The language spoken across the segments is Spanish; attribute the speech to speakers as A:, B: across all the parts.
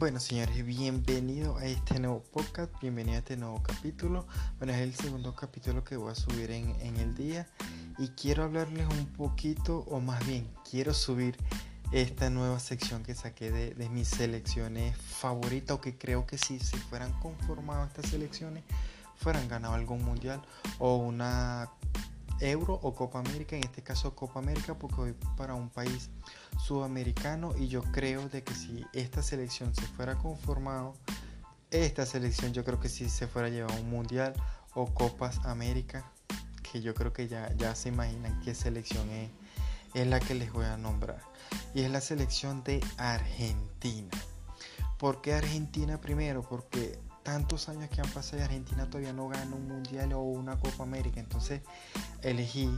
A: Bueno, señores, bienvenido a este nuevo podcast, bienvenido a este nuevo capítulo. Bueno, es el segundo capítulo que voy a subir en, el día y quiero hablarles un poquito, o más bien, quiero subir esta nueva sección que saqué de, mis selecciones favoritas o que creo que si se fueran conformado estas selecciones, fueran ganado algún mundial o una Euro o Copa América, en este caso Copa América porque voy para un país sudamericano y yo creo de que si esta selección se fuera conformado, esta selección yo creo que si se fuera a un mundial o Copas América, que yo creo que ya, ya se imaginan qué selección es, es la que les voy a nombrar. Y es la selección de Argentina. ¿Por qué Argentina primero? Porque tantos años que han pasado y Argentina todavía no gana un mundial o una Copa América. Entonces elegí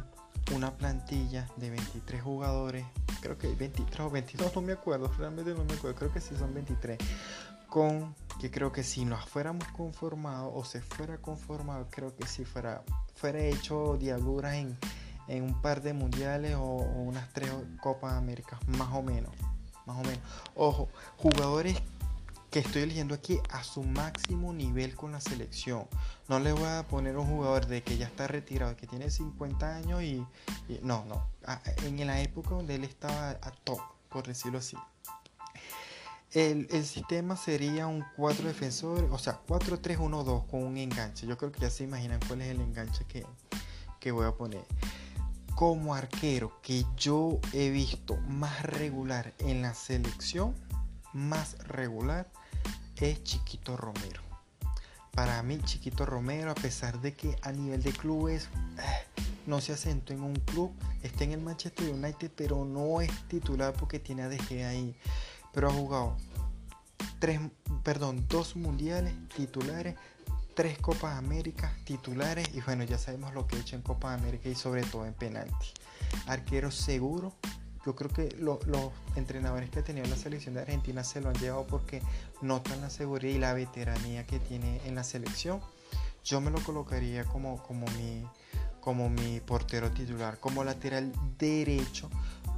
A: una plantilla de 23 jugadores, creo que 23 o 22, no me acuerdo, realmente no me acuerdo, creo que sí son 23, con que creo que si nos fuéramos conformados o se fuera conformado, creo que si fuera, fuera hecho diabluras en, en un par de mundiales o, unas tres Copas Américas, más o menos. Más o menos. Ojo, jugadores que estoy eligiendo aquí a su máximo nivel con la selección. No le voy a poner un jugador de que ya está retirado, que tiene 50 años y, no, no. En la época donde él estaba a top, por decirlo así. El, sistema sería un 4 defensores, o sea, 4-3-1-2 con un enganche. Yo creo que ya se imaginan cuál es el enganche que, que voy a poner. Como arquero que yo he visto más regular en la selección, más regular, es Chiquito Romero. Para mí, Chiquito Romero, a pesar de que a nivel de clubes eh, no se asentó en un club, está en el Manchester United, pero no es titular porque tiene a DG ahí. Pero ha jugado tres, perdón, dos mundiales titulares, tres Copas América titulares y bueno, ya sabemos lo que ha hecho en Copas América y sobre todo en penalti. Arquero seguro, yo creo que los entrenadores que ha tenido la selección de Argentina se lo han llevado porque notan la seguridad y la veteranía que tiene en la selección. Yo me lo colocaría como, como, mi, como mi portero titular. Como lateral derecho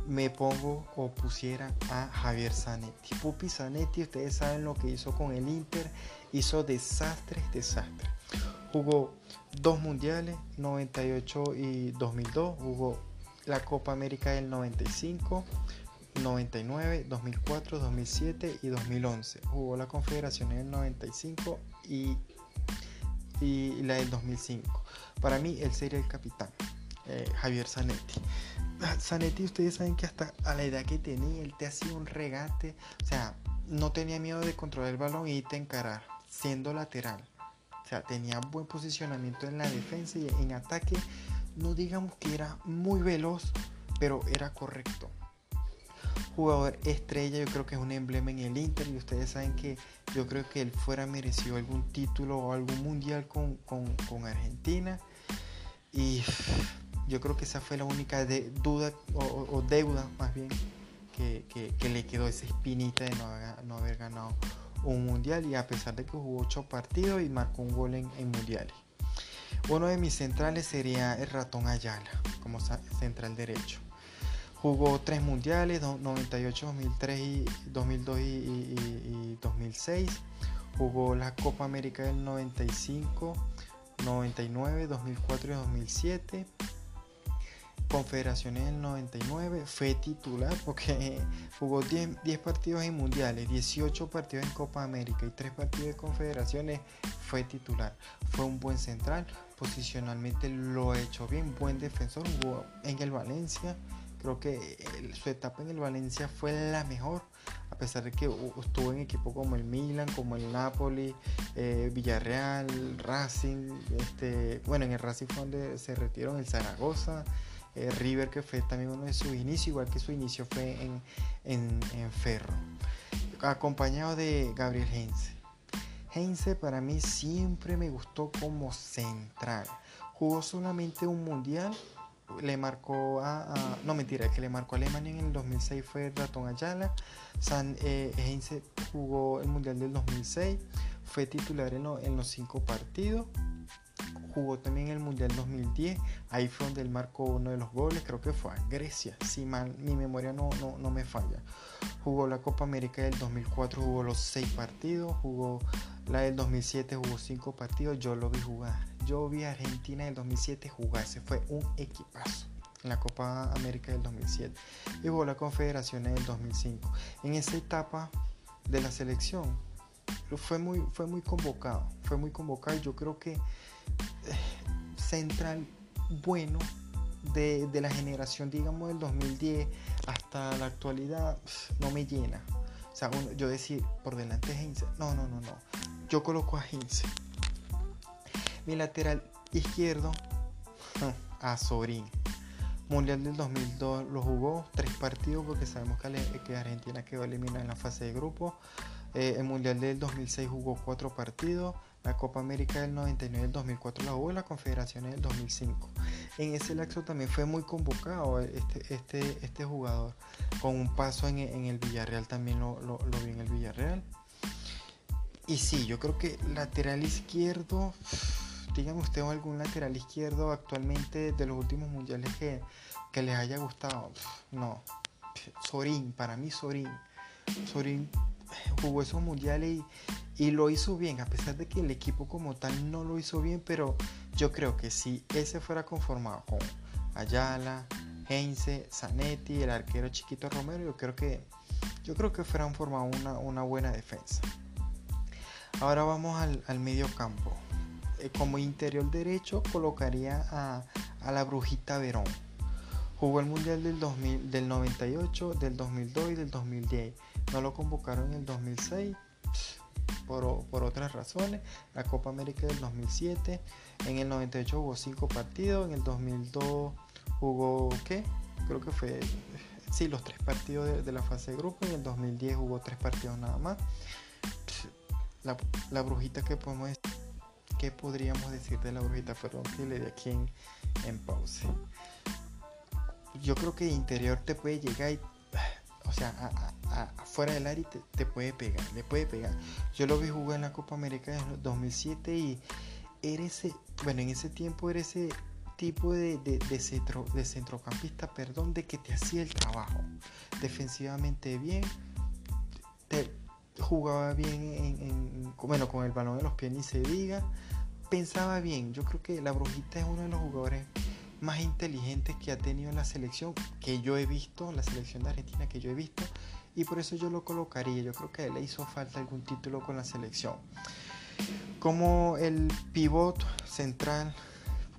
A: me pongo o pusiera a Javier Zanetti. Pupi Zanetti, ustedes saben lo que hizo con el Inter. Hizo desastres, desastres. Jugó dos mundiales, 98 y 2002. Jugó la Copa América del 95, 99, 2004, 2007 y 2011. Jugó la Confederación en el 95 y, y la del 2005. Para mí, él sería el capitán, eh, Javier Zanetti. Zanetti, ustedes saben que hasta a la edad que tenía, él te hacía un regate. O sea, no tenía miedo de controlar el balón y te encarar, siendo lateral. O sea, tenía buen posicionamiento en la defensa y en ataque no digamos que era muy veloz, pero era correcto. Jugador estrella, yo creo que es un emblema en el Inter y ustedes saben que yo creo que él fuera merecido algún título o algún mundial con, Argentina. Y yo creo que esa fue la única duda o, deuda más bien que, le quedó esa espinita de no, haber ganado un mundial y a pesar de que jugó ocho partidos y marcó un gol en mundiales. Uno de mis centrales sería el ratón Ayala, como central derecho. Jugó tres mundiales, 98, 2003, 2002 y, 2006. Jugó la Copa América del 95, 99, 2004 y 2007. Confederaciones del 99, fue titular porque jugó 10, 10, partidos en mundiales, 18 partidos en Copa América y 3 partidos de confederaciones, fue titular. Fue un buen central, posicionalmente lo ha hecho bien, buen defensor, jugó en el Valencia. Creo que su etapa en el Valencia fue la mejor, a pesar de que estuvo en equipos como el Milan, como el Napoli, eh, Villarreal, Racing. Este, bueno, en el Racing fue donde se retiró, en el Zaragoza. Eh, River, que fue también uno de sus inicios, igual que su inicio fue en, en, Ferro, acompañado de Gabriel Heinze. Heinze para mí siempre me gustó como central. Jugó solamente un mundial, le marcó a, no mentira, que le marcó a Alemania en el 2006 fue Ratón Ayala. San, eh, Heinze jugó el mundial del 2006, fue titular en, en los cinco partidos jugó también el Mundial 2010, ahí fue donde él marcó uno de los goles, creo que fue a Grecia, si mal mi memoria no, no, me falla. Jugó la Copa América del 2004, jugó los 6 partidos, jugó la del 2007, jugó 5 partidos, yo lo vi jugar. Yo vi a Argentina del 2007 jugar, ese fue un equipazo en la Copa América del 2007 y jugó la Confederación del 2005. En esa etapa de la selección fue muy, fue muy convocado, fue muy convocado. Y yo creo que central bueno de, la generación, digamos, del 2010 hasta la actualidad, no me llena. O sea, yo decir, por delante de Heinze, no, no, no, no. Yo coloco a Heinze. Mi lateral izquierdo, a Sorín. Mundial del 2002 lo jugó tres partidos porque sabemos que, Argentina quedó eliminada en la fase de grupo. Eh, Mundial del 2006 jugó cuatro partidos. La Copa América del 99 del 2004 la jugó y la Confederación del 2005. En ese lapso también fue muy convocado este, este, este jugador. Con un paso en, el Villarreal también lo, lo, vi en el Villarreal. Y sí, yo creo que lateral izquierdo, dígame usted algún lateral izquierdo actualmente de los últimos mundiales que, que les haya gustado. No, Sorín, para mí Sorín. Sorín jugó esos mundiales y, lo hizo bien, a pesar de que el equipo como tal no lo hizo bien, pero yo creo que si ese fuera conformado con Ayala, Heinze, Zanetti, el arquero chiquito Romero, yo creo que yo creo que fueran formado una, una buena defensa. Ahora vamos al, medio campo. Eh, como interior derecho colocaría a, a la Brujita Verón. Jugó el Mundial del, 2000, del 98, del 2002 y del 2010. No lo convocaron en el 2006 por, por, otras razones. La Copa América del 2007. En el 98 jugó 5 partidos. En el 2002 jugó, ¿qué? Creo que fue, sí, los 3 partidos de, la fase de grupo. En el 2010 jugó 3 partidos nada más. La, la brujita que podemos decir. ¿Qué podríamos decir de la brujita? Perdón que le di aquí en, en pausa yo creo que interior te puede llegar y, o sea, afuera del área te, puede pegar, le puede pegar. Yo lo vi jugar en la Copa América de 2007 y era bueno, en ese tiempo era ese tipo de, de, centro, de centrocampista, perdón, de que te hacía el trabajo. Defensivamente bien, jugaba bien en, bueno, con el balón en los pies ni se diga, pensaba bien. Yo creo que la Brujita es uno de los jugadores más inteligente que ha tenido la selección que yo he visto, la selección de Argentina que yo he visto, y por eso yo lo colocaría. Yo creo que le hizo falta algún título con la selección. Como el pivot central,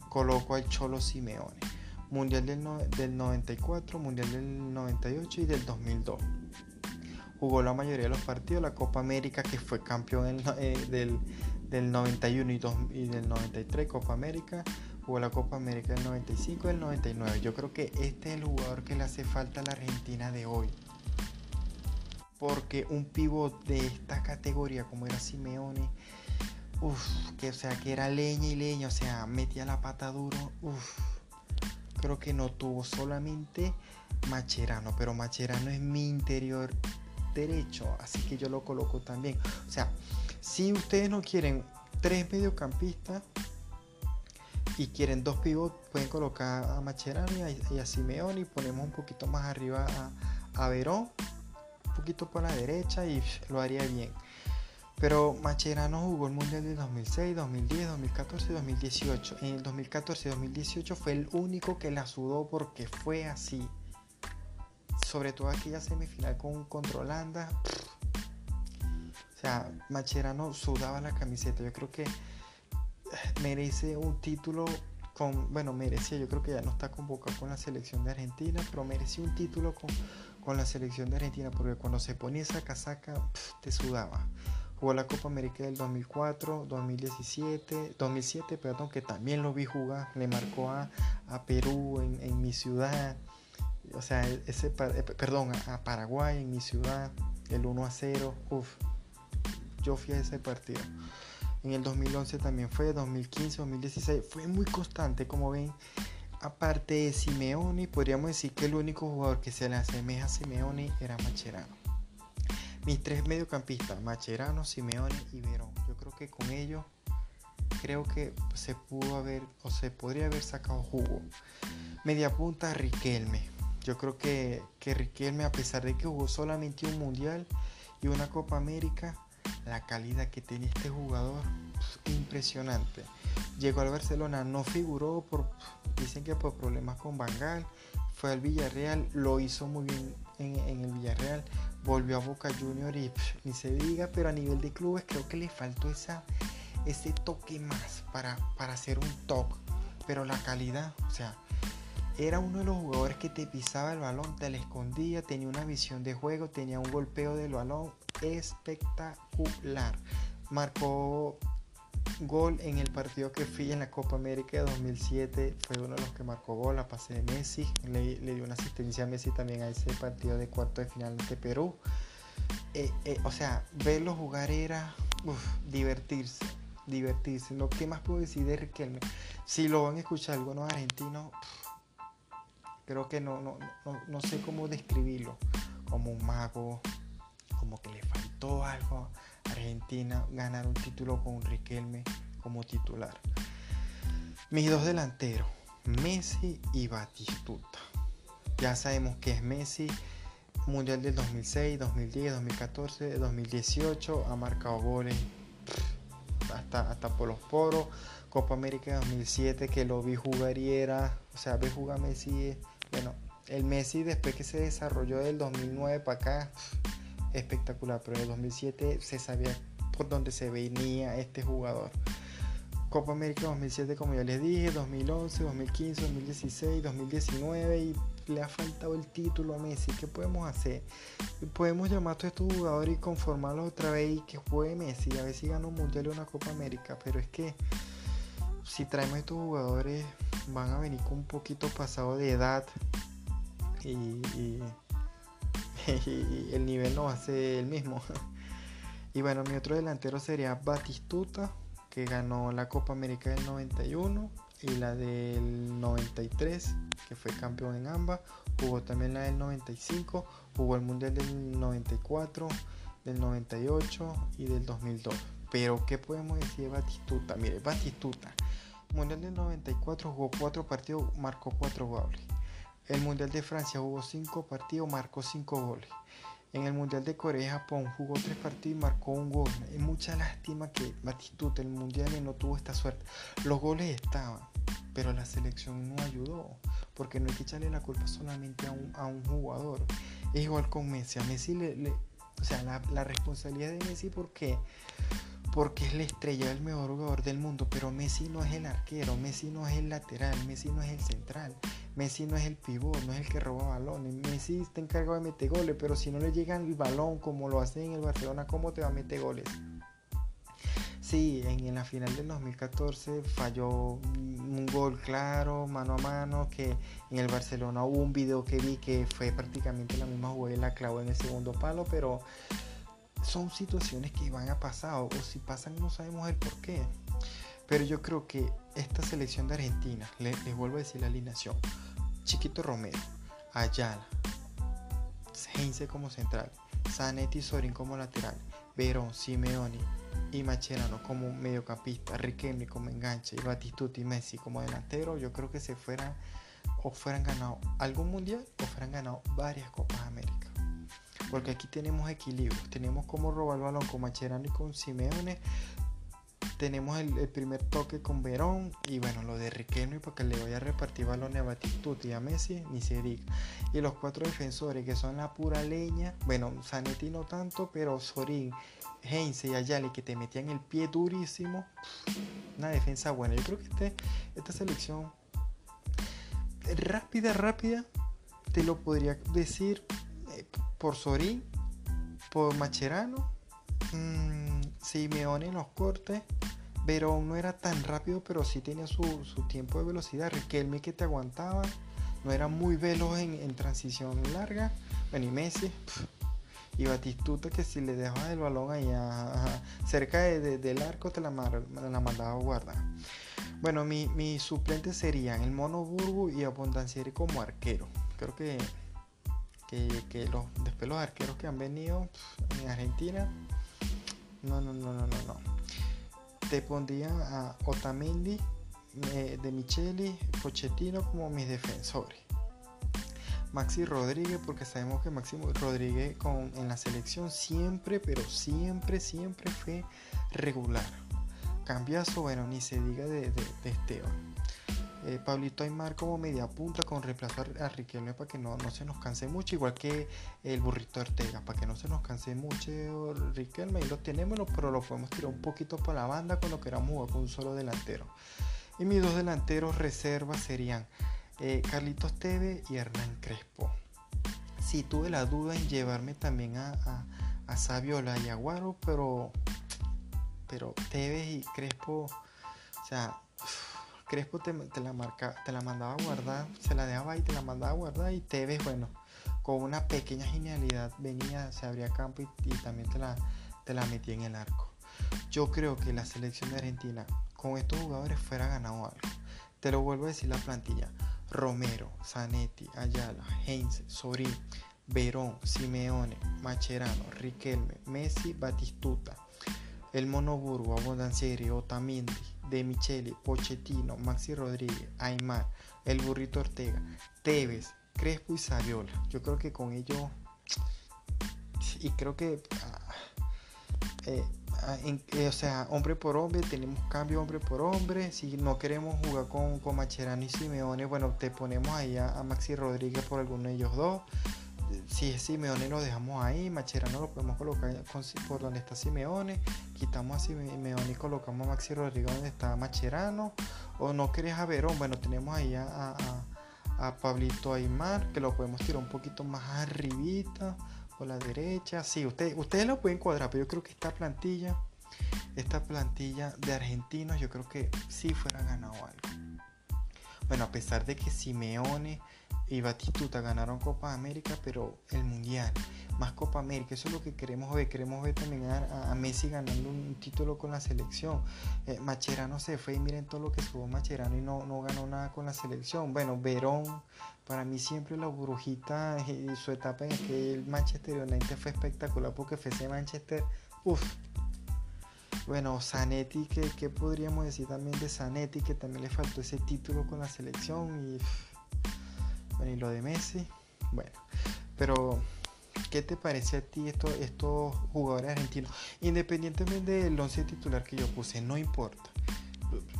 A: coloco al Cholo Simeone. Mundial del, del 94, Mundial del 98 y del 2002. Jugó la mayoría de los partidos, la Copa América que fue campeón eh, del, del 91 y, y del 93, Copa América jugó la Copa América del 95 y del 99. Yo creo que este es el jugador que le hace falta a la Argentina de hoy. Porque un pivot de esta categoría como era Simeone, uff, que o sea, que era leña y leña, o sea, metía la pata duro, uff. Creo que no tuvo solamente Macherano, pero Macherano es mi interior derecho, así que yo lo coloco también. O sea, si ustedes no quieren tres mediocampistas, y quieren dos pivots, pueden colocar a Macherano y a, Simeone y ponemos un poquito más arriba a, Verón, un poquito por la derecha y lo haría bien. Pero Macherano jugó el Mundial de 2006, 2010, 2014 y 2018. En el 2014 y 2018 fue el único que la sudó porque fue así. Sobre todo aquella semifinal con contra Holanda. O sea, Macherano sudaba la camiseta. Yo creo que merece un título con, bueno, merecía, yo creo que ya no está convocado con la selección de Argentina, pero merecía un título con, con la selección de Argentina, porque cuando se ponía esa casaca, te sudaba. Jugó la Copa América del 2004, 2017, 2007, perdón, que también lo vi jugar, le marcó a, a Perú en, en, mi ciudad, o sea, ese, eh, perdón, a Paraguay en mi ciudad, el 1 a 0, uff, yo fui a ese partido. En el 2011 también fue, 2015, 2016. Fue muy constante, como ven. Aparte de Simeone, podríamos decir que el único jugador que se le asemeja a Simeone era Macherano. Mis tres mediocampistas, Macherano, Simeone y Verón. Yo creo que con ellos creo que se pudo haber o se podría haber sacado jugo. Media punta Riquelme. Yo creo que, que Riquelme, a pesar de que jugó solamente un mundial y una Copa América, la calidad que tiene este jugador, impresionante. Llegó al Barcelona, no figuró por, dicen que por problemas con Bangal, fue al Villarreal, lo hizo muy bien en, el Villarreal, volvió a Boca Junior y ni se diga, pero a nivel de clubes creo que le faltó esa, ese toque más para, para hacer un top. Pero la calidad, o sea, era uno de los jugadores que te pisaba el balón, te le escondía, tenía una visión de juego, tenía un golpeo del balón espectacular. Marcó gol en el partido que fui en la Copa América de 2007. Fue uno de los que marcó gol a pase de Messi. Le, dio una asistencia a Messi también a ese partido de cuarto de final de Perú. Eh, eh, o sea, verlo jugar era divertirse. Divertirse. Lo que más puedo decir de Riquelme. Si lo van a escuchar algunos argentinos, creo que no, no, no, no sé cómo describirlo. Como un mago, como que le faltó algo Argentina ganar un título con Riquelme como titular. Mis dos delanteros, Messi y Batistuta. Ya sabemos que es Messi, Mundial del 2006, 2010, 2014, 2018, ha marcado goles hasta, hasta por los poros. Copa América 2007 que lo vi jugar y era, o sea, ve jugar Messi, bueno, el Messi después que se desarrolló del 2009 para acá, espectacular, pero en el 2007 se sabía por dónde se venía este jugador. Copa América 2007, como ya les dije, 2011, 2015, 2016, 2019 y le ha faltado el título a Messi. ¿Qué podemos hacer? Podemos llamar a todos estos jugadores y conformarlos otra vez y que juegue Messi. A ver si gana un mundial o una Copa América. Pero es que si traemos estos jugadores, van a venir con un poquito pasado de edad y y el nivel no va a ser el mismo. Y bueno, mi otro delantero sería Batistuta, que ganó la Copa América del 91 y la del 93, que fue campeón en ambas. Jugó también la del 95, jugó el Mundial del 94, del 98 y del 2002. Pero, ¿qué podemos decir de Batistuta? Mire, Batistuta, Mundial del 94 jugó cuatro partidos, marcó cuatro goles. El Mundial de Francia jugó 5 partidos, marcó 5 goles. En el Mundial de Corea y Japón jugó 3 partidos y marcó un gol. Es mucha lástima que Batistuta el Mundial no tuvo esta suerte. Los goles estaban, pero la selección no ayudó. Porque no hay que echarle la culpa solamente a un, jugador. Es igual con Messi. A Messi o sea, la, la responsabilidad de Messi porque porque es la estrella, el mejor jugador del mundo, pero Messi no es el arquero, Messi no es el lateral, Messi no es el central, Messi no es el pivot, no es el que roba balones, Messi está encargado de meter goles, pero si no le llegan el balón como lo hace en el Barcelona, ¿cómo te va a meter goles? Sí, en, la final del 2014 falló un gol claro, mano a mano, que en el Barcelona hubo un video que vi que fue prácticamente la misma jugada y la clavó en el segundo palo, pero son situaciones que van a pasar o si pasan no sabemos el por qué. Pero yo creo que esta selección de Argentina, les, vuelvo a decir la alineación, Chiquito Romero, Ayala, Heinze como central, Zanetti y Sorin como lateral, Verón, Simeone y Macherano como mediocampista, Riquelme como enganche y Batistuta y Messi como delantero, yo creo que se fueran o fueran ganado algún mundial o fueran ganado varias Copas. Porque aquí tenemos equilibrio. Tenemos como robar el balón con Macherano y con Simeone. Tenemos el, primer toque con Verón. Y bueno, lo de Riquelme porque le voy a repartir balones a Batistuta y a Messi, ni se diga. Y los cuatro defensores que son la pura leña. Bueno, Zanetti no tanto, pero Sorín, Heinze y Ayali que te metían el pie durísimo. Una defensa buena. Yo creo que este, esta selección rápida, rápida, te lo podría decir por Sorín, por Macherano, mmm, Simeone en los cortes, Verón no era tan rápido, pero sí tenía su, tiempo de velocidad. Riquelme que te aguantaba, no era muy veloz en, transición larga. Bueno, y Messi, y Batistuta que si le dejaba el balón ahí cerca del arco te la, la mandaba guardar. Bueno, mi, mis suplentes serían el Mono Burbu y Abundancieri como arquero. Creo que que, los, después los arqueros que han venido en Argentina, no, no, no, no, no, no. Te pondrían a Otamendi, eh, de Micheli, Pochettino como mis defensores. Maxi Rodríguez, porque sabemos que Maxi Rodríguez con, en la selección siempre, pero siempre, siempre fue regular. Cambiazo, bueno, ni se diga de, de, Esteban. Eh, Pablito Aymar como media punta con reemplazo a, Riquelme para que no, no, se nos canse mucho, igual que el burrito Ortega, para que no se nos canse mucho Riquelme, ahí lo tenemos, pero lo podemos tirar un poquito para la banda cuando queramos jugar con un solo delantero. Y mis dos delanteros reservas serían eh, Carlitos Teve y Hernán Crespo. Sí, tuve la duda en llevarme también a, a, Saviola y Aguaro, pero, pero Tevez y Crespo, o sea, Crespo te, la marca, te la mandaba a guardar, se la dejaba y te la mandaba a guardar y Tevez, bueno, con una pequeña genialidad venía, se abría campo y, también te la, te la metía en el arco. Yo creo que la selección de Argentina con estos jugadores fuera ganado algo. Te lo vuelvo a decir la plantilla. Romero, Zanetti, Ayala, Heinz, Sorín, Verón, Simeone, Macherano, Riquelme, Messi, Batistuta, El Monoburgo, Abondancieri, Otamendi, De Micheli, Pochettino, Maxi Rodríguez, Aymar, El Burrito Ortega, Tevez, Crespo y Saviola. Yo creo que con ello y creo que ah, eh, Ah, eh, o sea, hombre por hombre, tenemos cambio hombre por hombre. Si no queremos jugar con, con Macherano y Simeone, bueno, te ponemos ahí a, Maxi Rodríguez por alguno de ellos dos. Si es Simeone, lo dejamos ahí. Macherano lo podemos colocar por donde está Simeone. Quitamos a Simeone y colocamos a Maxi Rodríguez donde está Macherano. O no querés a Verón, bueno, tenemos ahí a, a Pablito Aymar, que lo podemos tirar un poquito más arribita o la derecha. Sí, ustedes, ustedes lo pueden cuadrar, pero yo creo que esta plantilla, esta plantilla de argentinos, yo creo que sí fuera ganado algo. Bueno, a pesar de que Simeone y Batistuta ganaron Copa América, pero el Mundial, más Copa América, eso es lo que queremos ver. Queremos ver también a, Messi ganando un título con la selección. Eh, Macherano se fue y miren todo lo que subo Macherano y no, no ganó nada con la selección. Bueno, Verón, para mí siempre la brujita y su etapa en que el Manchester United fue espectacular porque ese Manchester, uff. Bueno, Zanetti, ¿qué, podríamos decir también de Zanetti? Que también le faltó ese título con la selección y bueno, y lo de Messi, bueno, pero ¿qué te parece a ti esto, estos jugadores argentinos? Independientemente del 11 titular que yo puse, no importa.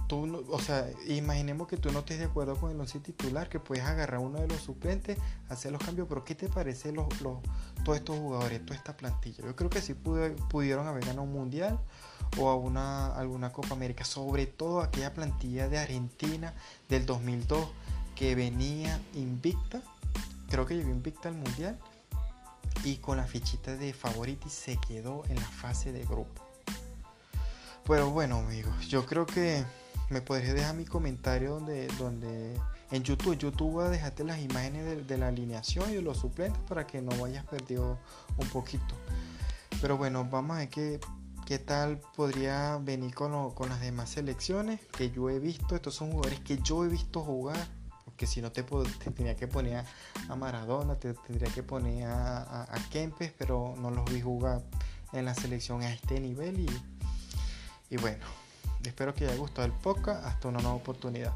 A: Tú, o sea, imaginemos que tú no estés de acuerdo con el 11 titular, que puedes agarrar uno de los suplentes, hacer los cambios, pero ¿qué te parece los, los, todos estos jugadores, toda esta plantilla? Yo creo que sí pudieron haber ganado un mundial o a una, alguna Copa América, sobre todo aquella plantilla de Argentina del 2002 que venía invicta, creo que llegó invicta al mundial y con la fichita de favoriti se quedó en la fase de grupo. Pero bueno amigos, yo creo que me podría dejar mi comentario donde, donde en YouTube, YouTube voy a dejarte las imágenes de, la alineación y de los suplentes para que no vayas perdido un poquito. Pero bueno, vamos a ver qué, qué tal podría venir con, con las demás selecciones que yo he visto. Estos son jugadores que yo he visto jugar que si no te, te tenía que poner a Maradona, te tendría que poner a, Kempes, pero no los vi jugar en la selección a este nivel y, y bueno, espero que haya gustado el podcast, hasta una nueva oportunidad.